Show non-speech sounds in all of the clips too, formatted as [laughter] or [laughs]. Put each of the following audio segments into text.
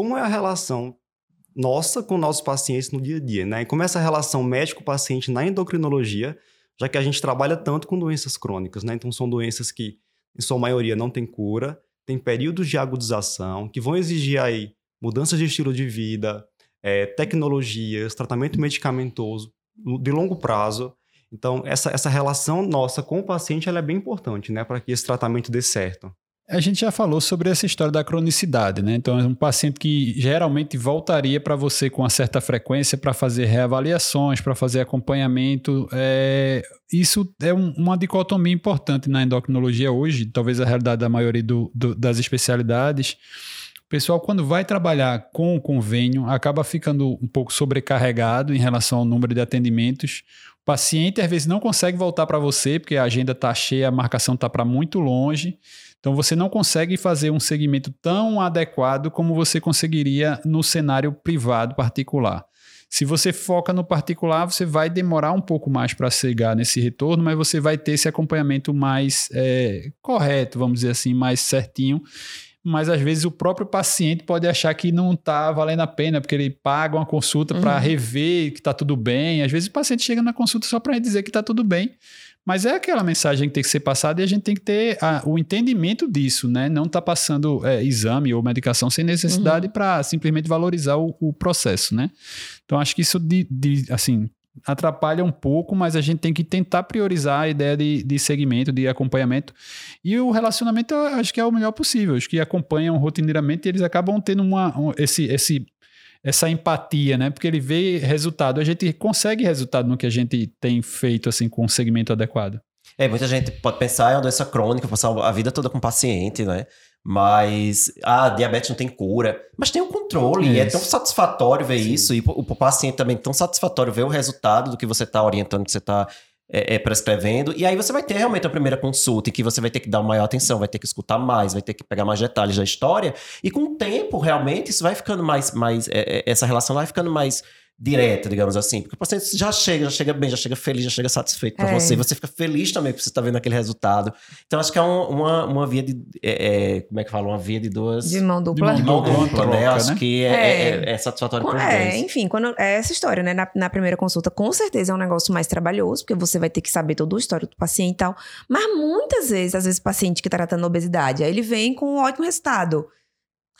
como é a relação nossa com nossos pacientes no dia a dia, né? E como é essa relação médico-paciente na endocrinologia, já que a gente trabalha tanto com doenças crônicas, né? Então são doenças que, em sua maioria, não têm cura, tem períodos de agudização, que vão exigir aí mudanças de estilo de vida, é, tecnologias, tratamento medicamentoso de longo prazo. Então, essa, essa relação nossa com o paciente é bem importante, né? Para que esse tratamento dê certo. A gente já falou sobre essa história da cronicidade, né? Então, é um paciente que geralmente voltaria para você com uma certa frequência para fazer reavaliações, para fazer acompanhamento. É... Isso é um, uma dicotomia importante na endocrinologia hoje, talvez a realidade da maioria do, do, das especialidades. O pessoal, quando vai trabalhar com o convênio, acaba ficando um pouco sobrecarregado em relação ao número de atendimentos. Paciente, às vezes, não consegue voltar para você, porque a agenda está cheia, a marcação está para muito longe. Então você não consegue fazer um segmento tão adequado como você conseguiria no cenário privado particular. Se você foca no particular, você vai demorar um pouco mais para chegar nesse retorno, mas você vai ter esse acompanhamento mais é, correto, vamos dizer assim, mais certinho. Mas às vezes o próprio paciente pode achar que não está valendo a pena, porque ele paga uma consulta uhum. para rever que está tudo bem. Às vezes o paciente chega na consulta só para dizer que está tudo bem, mas é aquela mensagem que tem que ser passada e a gente tem que ter a, o entendimento disso, né? Não tá passando é, exame ou medicação sem necessidade uhum. para simplesmente valorizar o, o, processo, né? Então acho que isso de, de, assim atrapalha um pouco, mas a gente tem que tentar priorizar a ideia de, de segmento, de acompanhamento. E o relacionamento, acho que é o melhor possível. Acho que acompanham rotineiramente eles acabam tendo uma, um, esse, esse essa empatia, né? Porque ele vê resultado. A gente consegue resultado no que a gente tem feito assim com um segmento adequado. É, muita gente pode pensar, é uma doença crônica, passar a vida toda com paciente, né? Mas a ah, diabetes não tem cura, mas tem o um controle, isso. e é tão satisfatório ver Sim. isso, e o, o paciente também é tão satisfatório ver o resultado do que você está orientando, que você está é, é, prescrevendo. E aí você vai ter realmente a primeira consulta em que você vai ter que dar maior atenção, vai ter que escutar mais, vai ter que pegar mais detalhes da história. E com o tempo, realmente, isso vai ficando mais. mais é, é essa relação vai ficando mais direta, digamos assim. Porque o paciente já chega, já chega bem, já chega feliz, já chega satisfeito para é. você. Você fica feliz também por você estar tá vendo aquele resultado. Então, acho que é um, uma, uma via de. É, é, como é que fala? Uma via de duas. De mão dupla. De mão dupla, né? Acho né? que é, é, é satisfatório para os é, dois. Enfim, quando, é essa história, né? Na, na, primeira consulta, com certeza é um negócio mais trabalhoso, porque você vai ter que saber todo o histórico do paciente e tal. Mas muitas vezes, às vezes, o paciente que está tratando obesidade, aí ele vem com um ótimo resultado.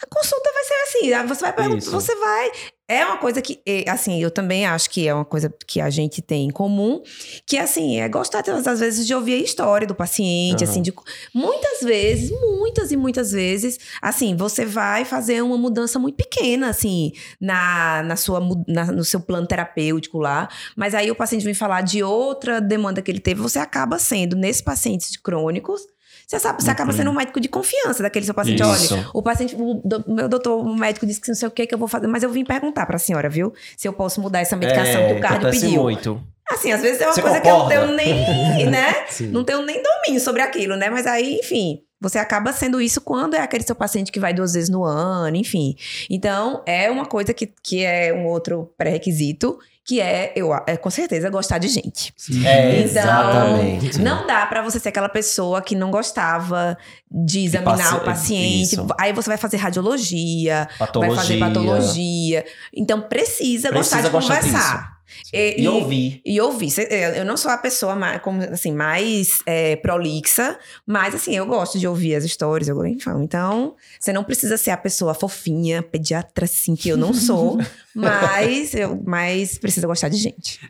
A consulta vai ser assim, você vai perguntar, você vai. É uma coisa que, assim, eu também acho que é uma coisa que a gente tem em comum, que assim, é gostar às vezes de ouvir a história do paciente, uhum. assim, de muitas vezes, muitas e muitas vezes, assim, você vai fazer uma mudança muito pequena, assim, na, na sua, na, no seu plano terapêutico lá, mas aí o paciente vem falar de outra demanda que ele teve, você acaba sendo, nesses pacientes crônicos, você, sabe, você acaba sendo um médico de confiança daquele seu paciente. Isso. Olha, o paciente, o do, meu doutor, o médico disse que não sei o que que eu vou fazer, mas eu vim perguntar para a senhora, viu? Se eu posso mudar essa medicação é, que o cardio pediu. muito. Assim, às vezes é uma você coisa concorda? que eu não tenho nem, né? [laughs] não tenho nem domínio sobre aquilo, né? Mas aí, enfim, você acaba sendo isso quando é aquele seu paciente que vai duas vezes no ano, enfim. Então, é uma coisa que, que é um outro pré-requisito que é, eu, é com certeza, gostar de gente. É, então, exatamente. não dá para você ser aquela pessoa que não gostava de examinar paci o paciente. Isso. Aí você vai fazer radiologia, patologia. vai fazer patologia. Então, precisa, precisa gostar de gostar conversar. Disso. E, e, ouvir. E ouvir. Eu não sou a pessoa mais, como, assim, mais é, prolixa, mas assim, eu gosto de ouvir as histórias. Eu, então, você não precisa ser a pessoa fofinha, pediatra, assim, que eu não sou, [laughs] mas, eu, mas precisa gostar de gente.